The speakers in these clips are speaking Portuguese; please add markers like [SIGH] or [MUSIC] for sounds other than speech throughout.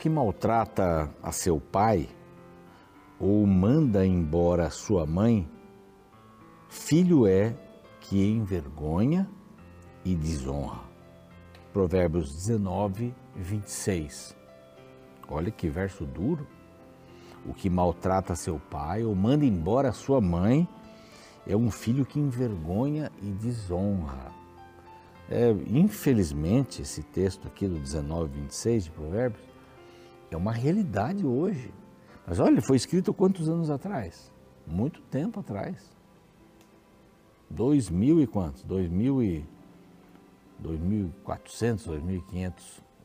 Que maltrata a seu pai ou manda embora sua mãe, filho é que envergonha e desonra. Provérbios 19, 26. Olha que verso duro. O que maltrata seu pai ou manda embora sua mãe é um filho que envergonha e desonra. É, infelizmente, esse texto aqui do 19, 26 de Provérbios é uma realidade hoje. Mas olha, foi escrito quantos anos atrás? Muito tempo atrás. Dois mil e quantos? Dois mil e... 2.400, 2.500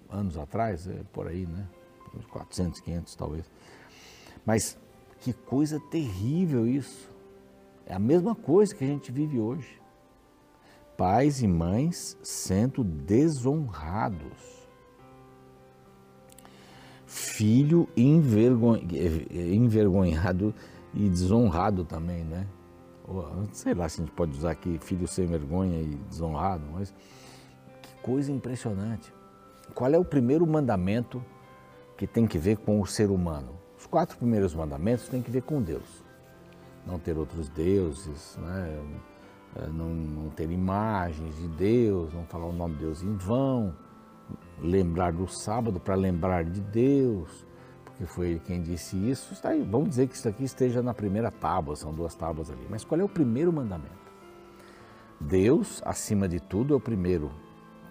anos atrás, é por aí, né? 400, 500 talvez. Mas que coisa terrível isso. É a mesma coisa que a gente vive hoje. Pais e mães sendo desonrados. Filho envergonhado e desonrado também, né? Sei lá se a gente pode usar aqui filho sem vergonha e desonrado, mas que coisa impressionante. Qual é o primeiro mandamento que tem que ver com o ser humano? Os quatro primeiros mandamentos têm que ver com Deus. Não ter outros deuses, né? É, não, não ter imagens de Deus, não falar o nome de Deus em vão, lembrar do sábado para lembrar de Deus, porque foi ele quem disse isso. Está aí, vamos dizer que isso aqui esteja na primeira tábua, são duas tábuas ali. Mas qual é o primeiro mandamento? Deus, acima de tudo, é o primeiro.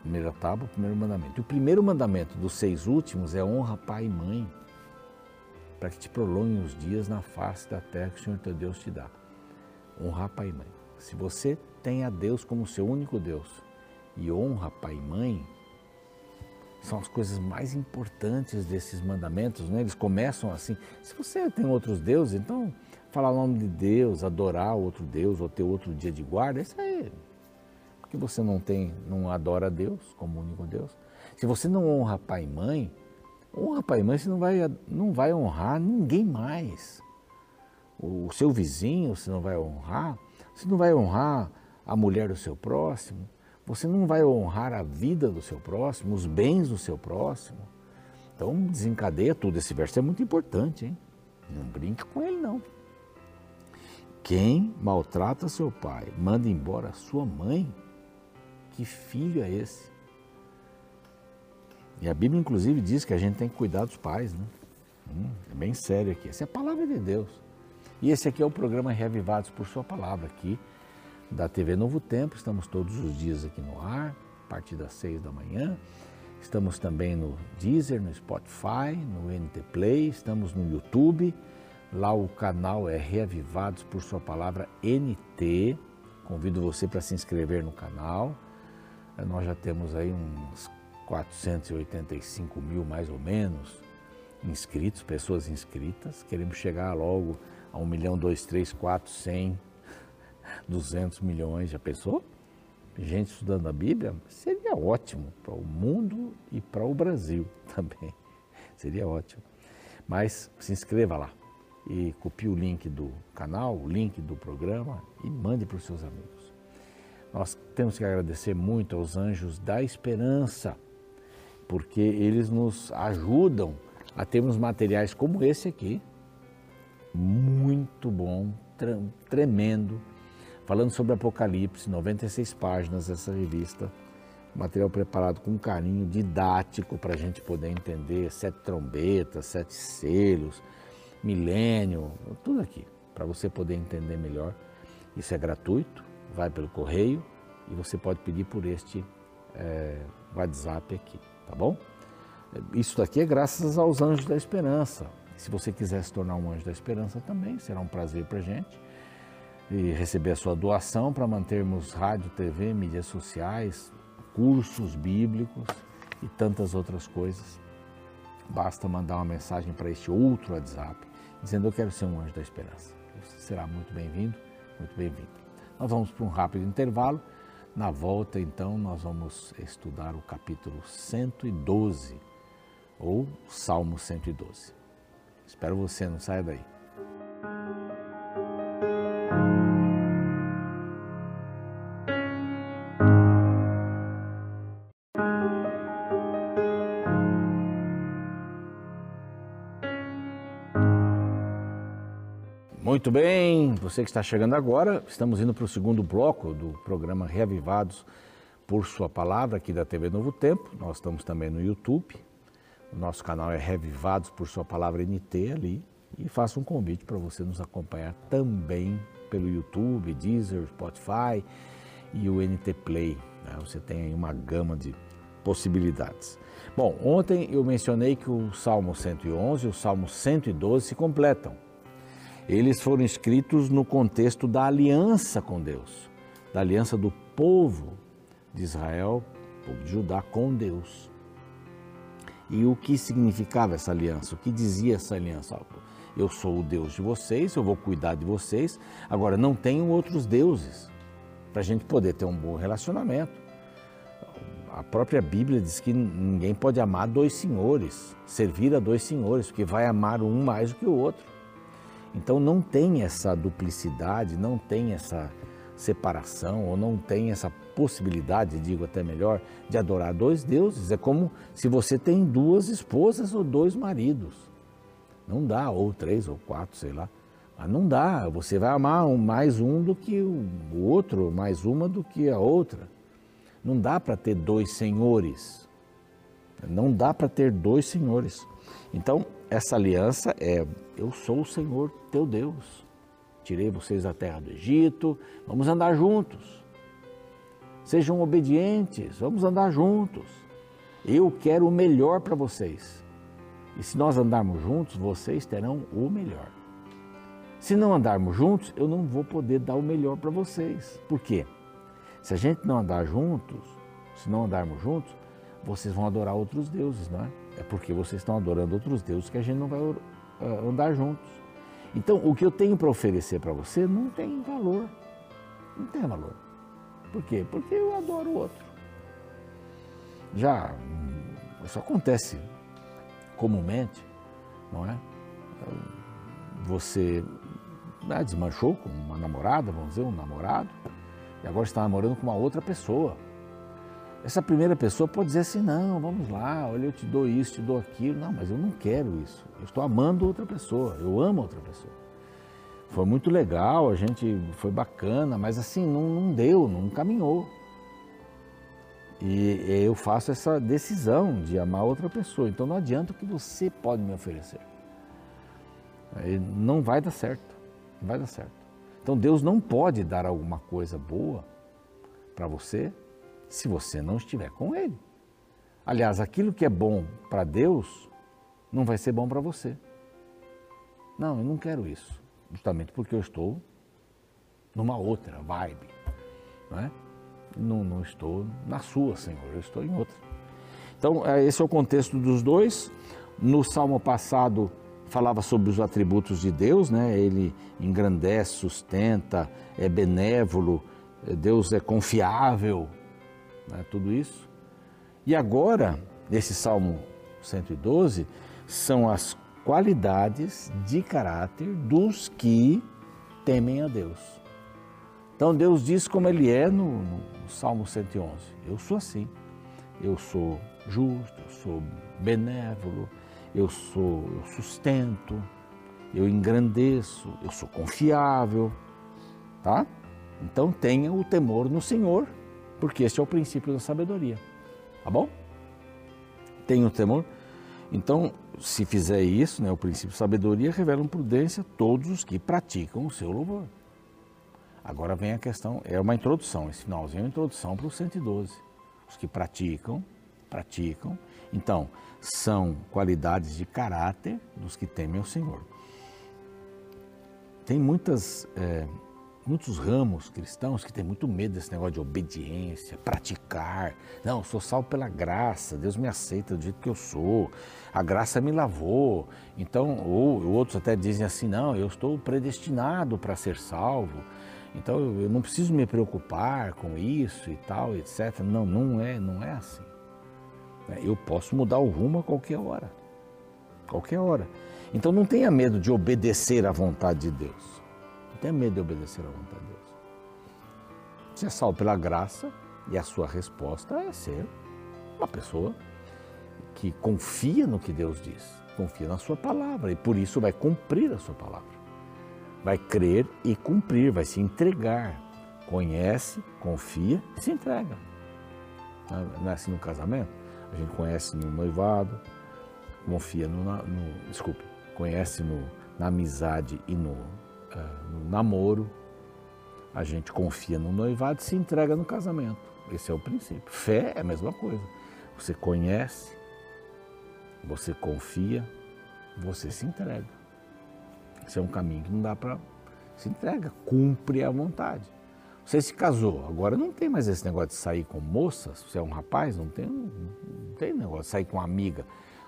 Primeira tábua, primeiro mandamento. E o primeiro mandamento dos seis últimos é honra pai e mãe, para que te prolonguem os dias na face da terra que o Senhor teu Deus te dá. Honra pai e mãe. Se você tem a Deus como seu único Deus e honra pai e mãe, são as coisas mais importantes desses mandamentos, né? Eles começam assim. Se você tem outros deuses, então falar o nome de Deus, adorar outro Deus ou ter outro dia de guarda, isso aí. Porque você não tem, não adora Deus como único Deus. Se você não honra pai e mãe, honra pai e mãe, você não vai, não vai honrar ninguém mais. O seu vizinho você não vai honrar, você não vai honrar a mulher do seu próximo, você não vai honrar a vida do seu próximo, os bens do seu próximo. Então desencadeia tudo. Esse verso é muito importante, hein? Não brinque com ele, não. Quem maltrata seu pai, manda embora sua mãe, que filho é esse? E a Bíblia, inclusive, diz que a gente tem que cuidar dos pais, né? Hum, é bem sério aqui. Essa é a palavra de Deus. E esse aqui é o programa Reavivados por Sua Palavra, aqui da TV Novo Tempo. Estamos todos os dias aqui no ar, a partir das seis da manhã. Estamos também no Deezer, no Spotify, no NT Play, estamos no YouTube. Lá o canal é Reavivados por Sua Palavra NT. Convido você para se inscrever no canal. Nós já temos aí uns 485 mil, mais ou menos, inscritos, pessoas inscritas. Queremos chegar logo a 1 milhão, 2, 3, 4, 100 200 milhões, já pensou? Gente estudando a Bíblia, seria ótimo para o mundo e para o Brasil [LAUGHS] também. Seria ótimo. Mas se inscreva lá e copie o link do canal, o link do programa e mande para os seus amigos. Nós temos que agradecer muito aos anjos da esperança, porque eles nos ajudam a termos materiais como esse aqui, muito bom, tremendo, falando sobre Apocalipse, 96 páginas essa revista, material preparado com carinho, didático para a gente poder entender, sete trombetas, sete selos, milênio, tudo aqui, para você poder entender melhor. Isso é gratuito, vai pelo correio e você pode pedir por este é, WhatsApp aqui, tá bom? Isso daqui é graças aos Anjos da Esperança. Se você quiser se tornar um Anjo da Esperança também, será um prazer para gente e receber a sua doação para mantermos rádio, TV, mídias sociais, cursos bíblicos e tantas outras coisas. Basta mandar uma mensagem para este outro WhatsApp dizendo eu quero ser um anjo da esperança. Você será muito bem-vindo, muito bem-vindo. Nós vamos para um rápido intervalo. Na volta, então, nós vamos estudar o capítulo 112 ou Salmo 112. Espero você, não saia daí. Muito bem, você que está chegando agora, estamos indo para o segundo bloco do programa Reavivados por Sua Palavra, aqui da TV Novo Tempo. Nós estamos também no YouTube. O nosso canal é Reavivados por Sua Palavra NT ali. E faço um convite para você nos acompanhar também pelo YouTube, Deezer, Spotify e o NT Play. Né? Você tem aí uma gama de possibilidades. Bom, ontem eu mencionei que o Salmo 111 e o Salmo 112 se completam eles foram escritos no contexto da aliança com Deus, da aliança do povo de Israel, povo de Judá, com Deus. E o que significava essa aliança? O que dizia essa aliança? Eu sou o Deus de vocês, eu vou cuidar de vocês. Agora, não tenham outros deuses para a gente poder ter um bom relacionamento. A própria Bíblia diz que ninguém pode amar dois senhores, servir a dois senhores, porque vai amar um mais do que o outro. Então não tem essa duplicidade, não tem essa separação, ou não tem essa possibilidade, digo até melhor, de adorar dois deuses. É como se você tem duas esposas ou dois maridos. Não dá, ou três ou quatro, sei lá. Mas não dá, você vai amar mais um do que o outro, mais uma do que a outra. Não dá para ter dois senhores. Não dá para ter dois senhores. Então, essa aliança é: eu sou o Senhor teu Deus. Tirei vocês da terra do Egito, vamos andar juntos. Sejam obedientes, vamos andar juntos. Eu quero o melhor para vocês. E se nós andarmos juntos, vocês terão o melhor. Se não andarmos juntos, eu não vou poder dar o melhor para vocês. Por quê? Se a gente não andar juntos, se não andarmos juntos, vocês vão adorar outros deuses, não é? É porque vocês estão adorando outros deuses que a gente não vai uh, andar juntos. Então, o que eu tenho para oferecer para você não tem valor. Não tem valor. Por quê? Porque eu adoro o outro. Já, hum, isso acontece comumente, não é? Você né, desmanchou com uma namorada, vamos dizer, um namorado, e agora está namorando com uma outra pessoa. Essa primeira pessoa pode dizer assim: não, vamos lá, olha, eu te dou isso, te dou aquilo. Não, mas eu não quero isso. Eu estou amando outra pessoa, eu amo outra pessoa. Foi muito legal, a gente foi bacana, mas assim, não, não deu, não caminhou. E eu faço essa decisão de amar outra pessoa. Então não adianta o que você pode me oferecer. Não vai dar certo. Não vai dar certo. Então Deus não pode dar alguma coisa boa para você se você não estiver com Ele. Aliás, aquilo que é bom para Deus não vai ser bom para você. Não, eu não quero isso, justamente porque eu estou numa outra vibe, não é? Não, não estou na sua, Senhor, eu estou em outra. Então, é, esse é o contexto dos dois. No salmo passado, falava sobre os atributos de Deus, né? Ele engrandece, sustenta, é benévolo, Deus é confiável, né, tudo isso. E agora, nesse Salmo 112, são as qualidades de caráter dos que temem a Deus. Então Deus diz como Ele é no, no Salmo 111: Eu sou assim, eu sou justo, eu sou benévolo, eu sou, eu sustento, eu engrandeço, eu sou confiável, tá? Então tenha o temor no Senhor porque este é o princípio da sabedoria. Tá bom? Tenho temor. Então, se fizer isso, né, o princípio da sabedoria revela prudência todos os que praticam o seu louvor. Agora vem a questão, é uma introdução, esse finalzinho é uma introdução para o 112. Os que praticam, praticam. Então, são qualidades de caráter dos que temem o Senhor. Tem muitas é, muitos ramos cristãos que têm muito medo desse negócio de obediência, praticar. Não, eu sou salvo pela graça, Deus me aceita do jeito que eu sou, a graça me lavou. Então, ou outros até dizem assim: não, eu estou predestinado para ser salvo. Então eu não preciso me preocupar com isso e tal, etc. Não, não é, não é assim. Eu posso mudar o rumo a qualquer hora. Qualquer hora. Então não tenha medo de obedecer à vontade de Deus tenha medo de obedecer à vontade de Deus. Você é salvo pela graça e a sua resposta é ser uma pessoa que confia no que Deus diz, confia na sua palavra e por isso vai cumprir a sua palavra. vai crer e cumprir, vai se entregar. Conhece, confia e se entrega. Não é assim no casamento? A gente conhece no noivado, confia no, no desculpe, conhece no, na amizade e no, no namoro. A gente confia no noivado e se entrega no casamento. Esse é o princípio. Fé é a mesma coisa. Você conhece, você confia, você se entrega. Esse é um caminho que não dá para se entrega, cumpre a vontade. Você se casou, agora não tem mais esse negócio de sair com moças, você é um rapaz, não tem, não tem negócio de sair com amiga.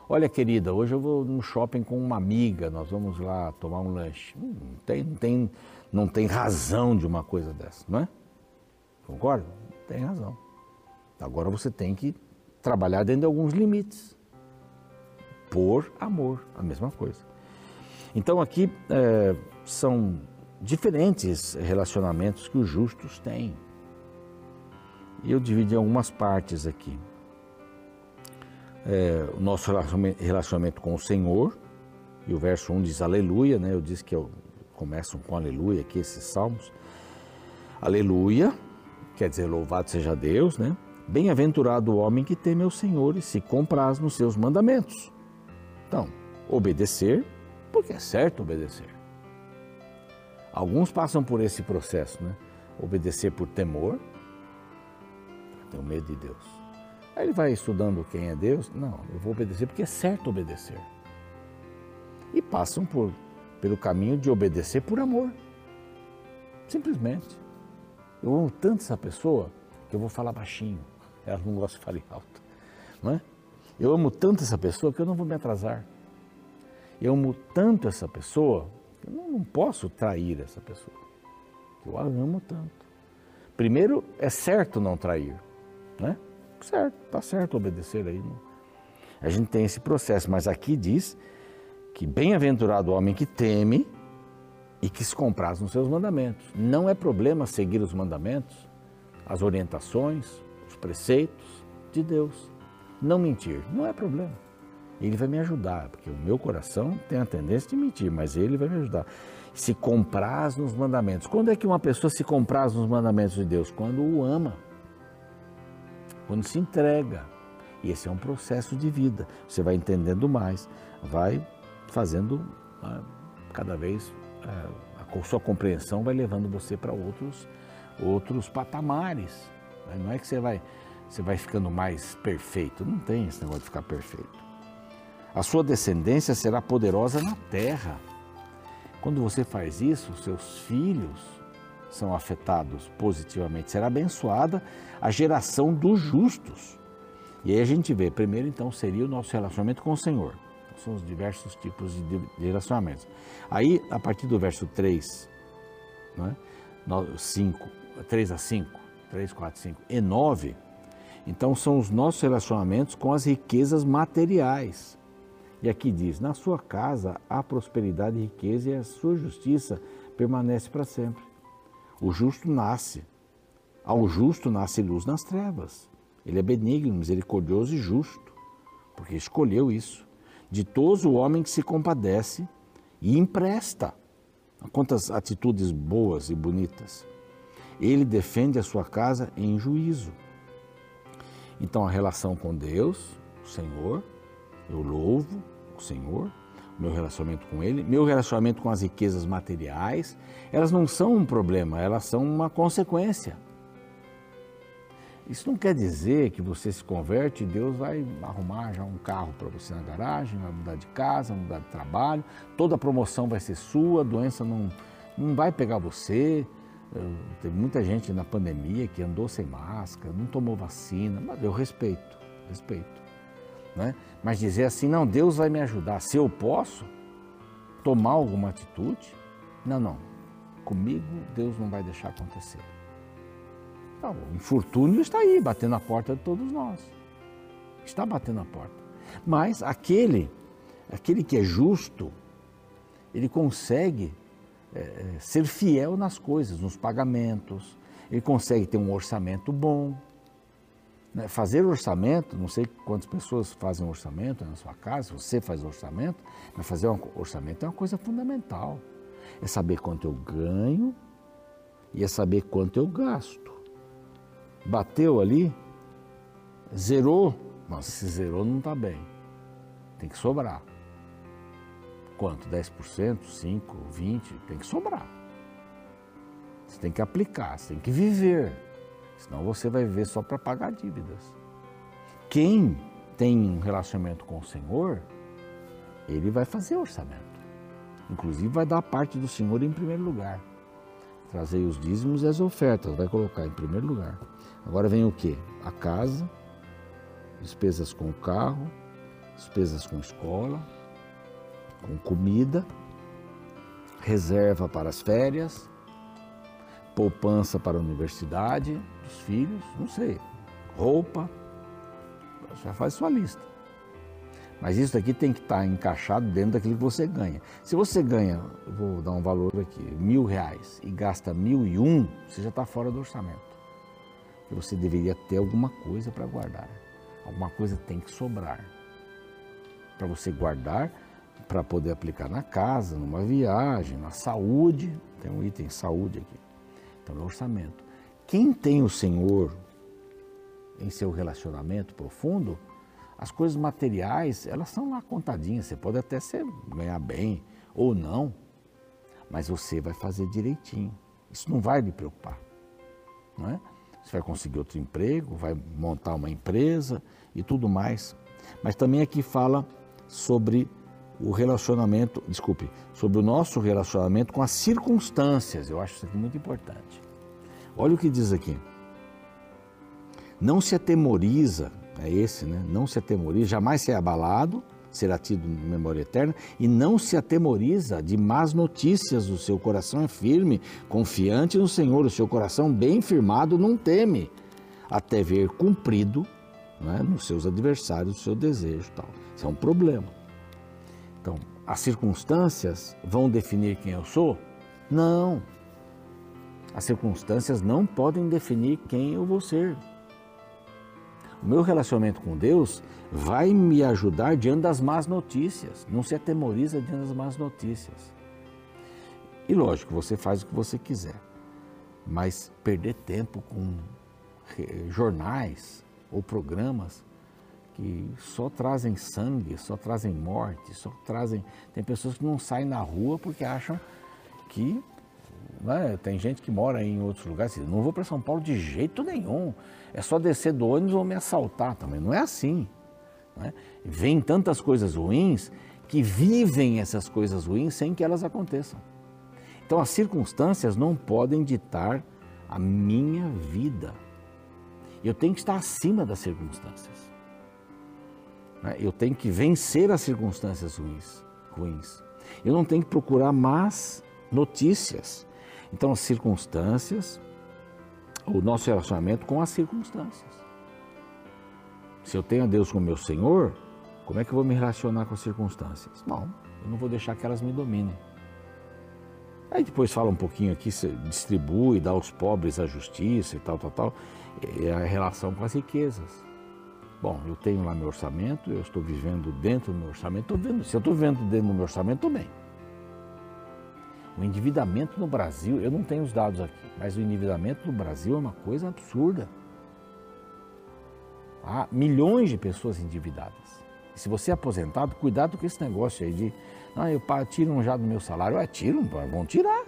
Olha, querida, hoje eu vou no shopping com uma amiga, nós vamos lá tomar um lanche. Não tem, não tem, não tem razão de uma coisa dessa, não é? Concorda? Tem razão. Agora você tem que trabalhar dentro de alguns limites. Por amor, a mesma coisa. Então aqui é, são diferentes relacionamentos que os justos têm. Eu dividi algumas partes aqui. É, o nosso relacionamento com o Senhor, e o verso 1 diz aleluia, né? Eu disse que eu, começam com aleluia aqui esses salmos. Aleluia, quer dizer louvado seja Deus, né? Bem-aventurado o homem que teme ao Senhor e se compraz nos seus mandamentos. Então, obedecer, porque é certo obedecer. Alguns passam por esse processo, né? Obedecer por temor, tenho medo de Deus. Aí ele vai estudando quem é Deus. Não, eu vou obedecer porque é certo obedecer. E passam por, pelo caminho de obedecer por amor. Simplesmente. Eu amo tanto essa pessoa que eu vou falar baixinho. Ela não gosta de falar alto. Não é? Eu amo tanto essa pessoa que eu não vou me atrasar. Eu amo tanto essa pessoa eu não, não posso trair essa pessoa. Eu a amo tanto. Primeiro, é certo não trair, né? Certo, tá certo obedecer aí. A gente tem esse processo, mas aqui diz que bem-aventurado o homem que teme e que se compraz nos seus mandamentos. Não é problema seguir os mandamentos, as orientações, os preceitos de Deus. Não mentir, não é problema. Ele vai me ajudar, porque o meu coração tem a tendência de mentir, mas ele vai me ajudar. Se compraz nos mandamentos. Quando é que uma pessoa se compraz nos mandamentos de Deus? Quando o ama. Quando se entrega. E esse é um processo de vida. Você vai entendendo mais, vai fazendo ah, cada vez ah, a sua compreensão vai levando você para outros outros patamares. Não é que você vai você vai ficando mais perfeito. Não tem esse negócio de ficar perfeito. A sua descendência será poderosa na terra. Quando você faz isso, seus filhos são afetados positivamente. Será abençoada a geração dos justos. E aí a gente vê, primeiro então seria o nosso relacionamento com o Senhor. São os diversos tipos de relacionamentos. Aí, a partir do verso 3, né, 5, 3 a 5, 3, 4, 5 e 9, então são os nossos relacionamentos com as riquezas materiais. E aqui diz: Na sua casa há prosperidade e riqueza, e a sua justiça permanece para sempre. O justo nasce. Ao justo nasce luz nas trevas. Ele é benigno, misericordioso e justo, porque escolheu isso. Ditoso o homem que se compadece e empresta. Quantas atitudes boas e bonitas. Ele defende a sua casa em juízo. Então, a relação com Deus, o Senhor, eu louvo o Senhor, meu relacionamento com Ele, meu relacionamento com as riquezas materiais, elas não são um problema, elas são uma consequência. Isso não quer dizer que você se converte e Deus vai arrumar já um carro para você na garagem, vai mudar de casa, mudar de trabalho, toda a promoção vai ser sua, a doença não, não vai pegar você. Tem muita gente na pandemia que andou sem máscara, não tomou vacina, mas eu respeito, respeito. Né? Mas dizer assim, não, Deus vai me ajudar. Se eu posso tomar alguma atitude, não, não. Comigo Deus não vai deixar acontecer. Não, o infortúnio está aí, batendo a porta de todos nós. Está batendo a porta. Mas aquele, aquele que é justo, ele consegue é, ser fiel nas coisas, nos pagamentos, ele consegue ter um orçamento bom, né? Fazer orçamento, não sei quantas pessoas fazem orçamento na sua casa, você faz orçamento, mas fazer um orçamento é uma coisa fundamental. É saber quanto eu ganho e é saber quanto eu gasto. Bateu ali, zerou. Mas se zerou não está bem. Tem que sobrar. Quanto? 10%, 5%, 20%? Tem que sobrar. Você tem que aplicar, você tem que viver. Senão você vai viver só para pagar dívidas. Quem tem um relacionamento com o Senhor, ele vai fazer orçamento. Inclusive vai dar parte do Senhor em primeiro lugar. Trazer os dízimos e as ofertas, vai colocar em primeiro lugar. Agora vem o que? A casa, despesas com o carro, despesas com escola, com comida, reserva para as férias, poupança para a universidade dos filhos, não sei, roupa, já faz sua lista. Mas isso aqui tem que estar encaixado dentro daquilo que você ganha. Se você ganha, vou dar um valor aqui, mil reais e gasta mil e um, você já está fora do orçamento. Você deveria ter alguma coisa para guardar. Alguma coisa tem que sobrar. Para você guardar, para poder aplicar na casa, numa viagem, na saúde. Tem um item saúde aqui. Então é orçamento. Quem tem o Senhor em seu relacionamento profundo, as coisas materiais, elas são lá contadinhas. Você pode até ser, ganhar bem ou não, mas você vai fazer direitinho. Isso não vai lhe preocupar. Não é? Você vai conseguir outro emprego, vai montar uma empresa e tudo mais. Mas também aqui fala sobre o relacionamento, desculpe, sobre o nosso relacionamento com as circunstâncias. Eu acho isso aqui muito importante. Olha o que diz aqui. Não se atemoriza, é esse, né? Não se atemoriza, jamais ser abalado, será tido memória eterna, e não se atemoriza de más notícias, o seu coração é firme, confiante no Senhor, o seu coração bem firmado não teme, até ver cumprido né, nos seus adversários o seu desejo. Tal. Isso é um problema. Então, as circunstâncias vão definir quem eu sou? Não. As circunstâncias não podem definir quem eu vou ser. O meu relacionamento com Deus vai me ajudar diante das más notícias. Não se atemoriza diante das más notícias. E lógico, você faz o que você quiser. Mas perder tempo com jornais ou programas que só trazem sangue, só trazem morte, só trazem. Tem pessoas que não saem na rua porque acham que. Né, tem gente que mora em outros lugares, não vou para São Paulo de jeito nenhum é só descer do ônibus ou me assaltar também. Não é assim. Né? Vem tantas coisas ruins que vivem essas coisas ruins sem que elas aconteçam. Então as circunstâncias não podem ditar a minha vida. Eu tenho que estar acima das circunstâncias. Né? Eu tenho que vencer as circunstâncias ruins. ruins. Eu não tenho que procurar más notícias. Então as circunstâncias o nosso relacionamento com as circunstâncias. Se eu tenho a Deus como meu Senhor, como é que eu vou me relacionar com as circunstâncias? Bom, eu não vou deixar que elas me dominem. Aí depois fala um pouquinho aqui, distribui, dá aos pobres a justiça e tal, tal, tal. É a relação com as riquezas. Bom, eu tenho lá meu orçamento, eu estou vivendo dentro do meu orçamento, vendo, se eu estou vivendo dentro do meu orçamento, estou bem. O endividamento no Brasil, eu não tenho os dados aqui, mas o endividamento no Brasil é uma coisa absurda. Há milhões de pessoas endividadas. E se você é aposentado, cuidado com esse negócio aí de, ah, eu tiro já do meu salário. Ah, tiram, vão tirar.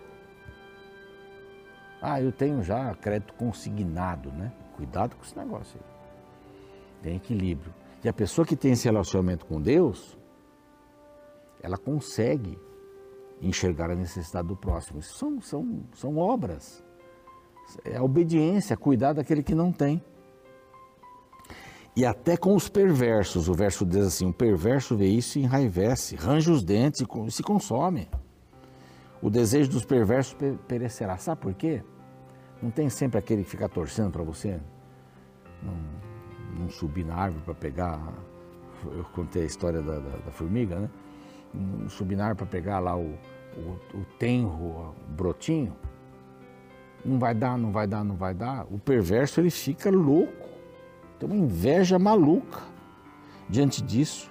Ah, eu tenho já crédito consignado, né? Cuidado com esse negócio aí. Tem equilíbrio. E a pessoa que tem esse relacionamento com Deus, ela consegue enxergar a necessidade do próximo. Isso são, são, são obras. É a obediência, cuidar daquele que não tem. E até com os perversos, o verso diz assim: o perverso vê isso e enraivece, range os dentes e se consome. O desejo dos perversos perecerá. Sabe por quê? Não tem sempre aquele que fica torcendo para você não, não, subir na árvore para pegar. Eu contei a história da, da, da formiga, né? Um subinar para pegar lá o, o, o tenro, o brotinho, não vai dar, não vai dar, não vai dar. O perverso ele fica louco, tem uma inveja maluca diante disso.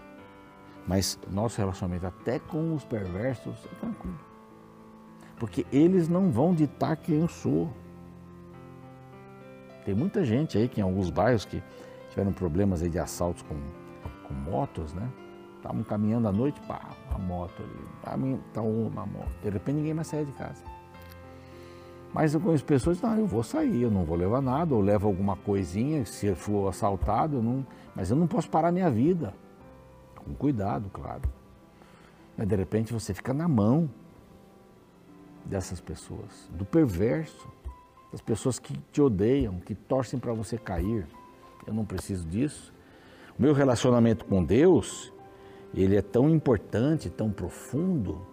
Mas nosso relacionamento até com os perversos é tranquilo. porque eles não vão ditar quem eu sou. Tem muita gente aí que em alguns bairros que tiveram problemas aí de assaltos com, com motos, né? Estavam caminhando à noite, pá, a moto ali, tá uma moto. De repente ninguém mais sai de casa. Mas eu conheço pessoas não, eu vou sair, eu não vou levar nada, ou levo alguma coisinha, se for assaltado, eu não, mas eu não posso parar minha vida. Com cuidado, claro. Mas de repente você fica na mão dessas pessoas, do perverso, das pessoas que te odeiam, que torcem para você cair. Eu não preciso disso. O meu relacionamento com Deus, ele é tão importante, tão profundo,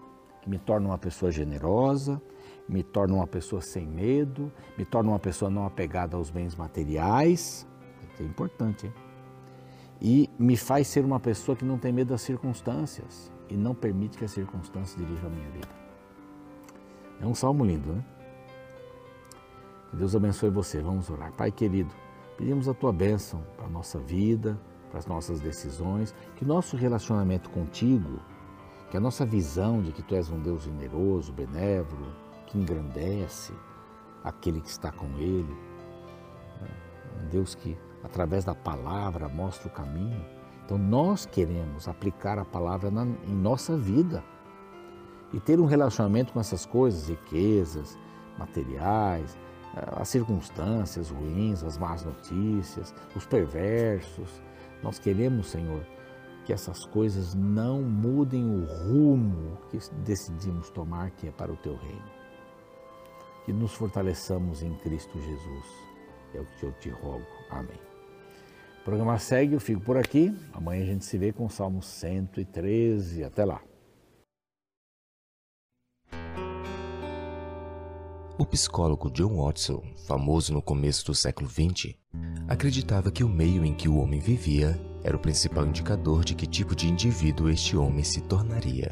que me torna uma pessoa generosa, me torna uma pessoa sem medo, me torna uma pessoa não apegada aos bens materiais, é importante, hein? e me faz ser uma pessoa que não tem medo das circunstâncias e não permite que as circunstâncias dirijam a minha vida. É um salmo lindo, né? Que Deus abençoe você. Vamos orar. Pai querido, pedimos a tua bênção para a nossa vida, as nossas decisões, que nosso relacionamento contigo, que a nossa visão de que tu és um Deus generoso, benévolo, que engrandece aquele que está com ele, né? um Deus que através da palavra mostra o caminho. Então nós queremos aplicar a palavra na, em nossa vida e ter um relacionamento com essas coisas, riquezas, materiais, eh, as circunstâncias ruins, as más notícias, os perversos. Nós queremos, Senhor, que essas coisas não mudem o rumo que decidimos tomar, que é para o teu reino. Que nos fortaleçamos em Cristo Jesus. É o que eu te rogo. Amém. O programa segue, eu fico por aqui. Amanhã a gente se vê com o Salmo 113. Até lá. O psicólogo John Watson, famoso no começo do século XX, acreditava que o meio em que o homem vivia era o principal indicador de que tipo de indivíduo este homem se tornaria.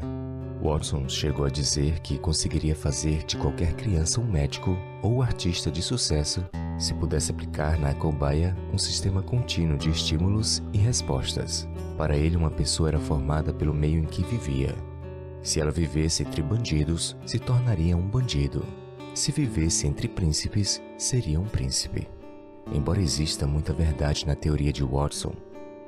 Watson chegou a dizer que conseguiria fazer de qualquer criança um médico ou artista de sucesso se pudesse aplicar na cobaia um sistema contínuo de estímulos e respostas. Para ele, uma pessoa era formada pelo meio em que vivia. Se ela vivesse entre bandidos, se tornaria um bandido. Se vivesse entre príncipes, seria um príncipe. Embora exista muita verdade na teoria de Watson,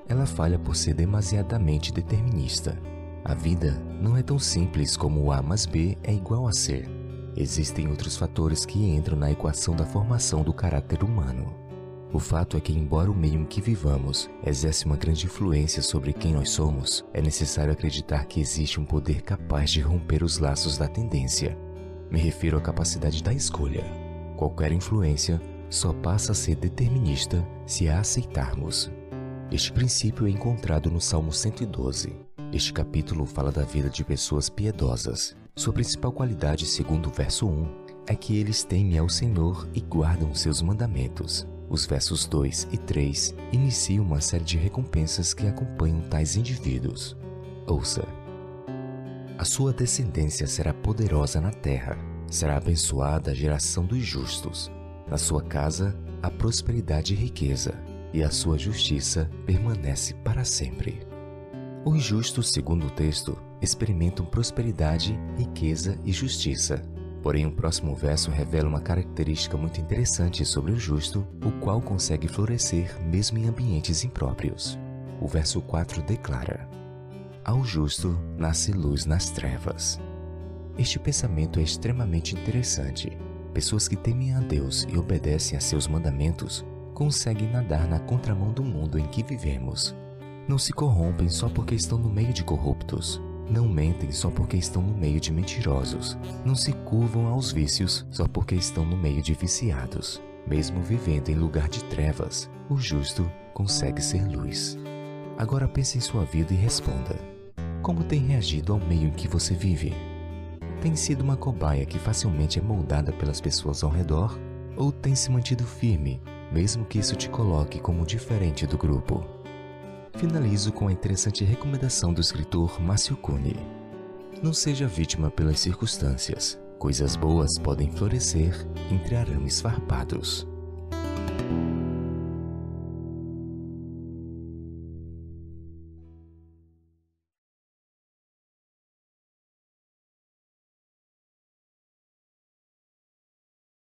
ela falha por ser demasiadamente determinista. A vida não é tão simples como o A mais B é igual a C. Existem outros fatores que entram na equação da formação do caráter humano. O fato é que, embora o meio em que vivamos exerce uma grande influência sobre quem nós somos, é necessário acreditar que existe um poder capaz de romper os laços da tendência me refiro à capacidade da escolha. Qualquer influência só passa a ser determinista se a aceitarmos. Este princípio é encontrado no Salmo 112. Este capítulo fala da vida de pessoas piedosas. Sua principal qualidade, segundo o verso 1, é que eles temem ao Senhor e guardam seus mandamentos. Os versos 2 e 3 iniciam uma série de recompensas que acompanham tais indivíduos. Ouça, a sua descendência será poderosa na terra, será abençoada a geração dos justos. Na sua casa há prosperidade e riqueza, e a sua justiça permanece para sempre. Os justos, segundo o texto, experimentam prosperidade, riqueza e justiça. Porém, o próximo verso revela uma característica muito interessante sobre o justo, o qual consegue florescer mesmo em ambientes impróprios. O verso 4 declara: ao justo nasce luz nas trevas. Este pensamento é extremamente interessante. Pessoas que temem a Deus e obedecem a seus mandamentos conseguem nadar na contramão do mundo em que vivemos. Não se corrompem só porque estão no meio de corruptos. Não mentem só porque estão no meio de mentirosos. Não se curvam aos vícios só porque estão no meio de viciados. Mesmo vivendo em lugar de trevas, o justo consegue ser luz. Agora pense em sua vida e responda: como tem reagido ao meio em que você vive? Tem sido uma cobaia que facilmente é moldada pelas pessoas ao redor? Ou tem se mantido firme, mesmo que isso te coloque como diferente do grupo? Finalizo com a interessante recomendação do escritor Márcio Cune. Não seja vítima pelas circunstâncias. Coisas boas podem florescer entre arames farpados.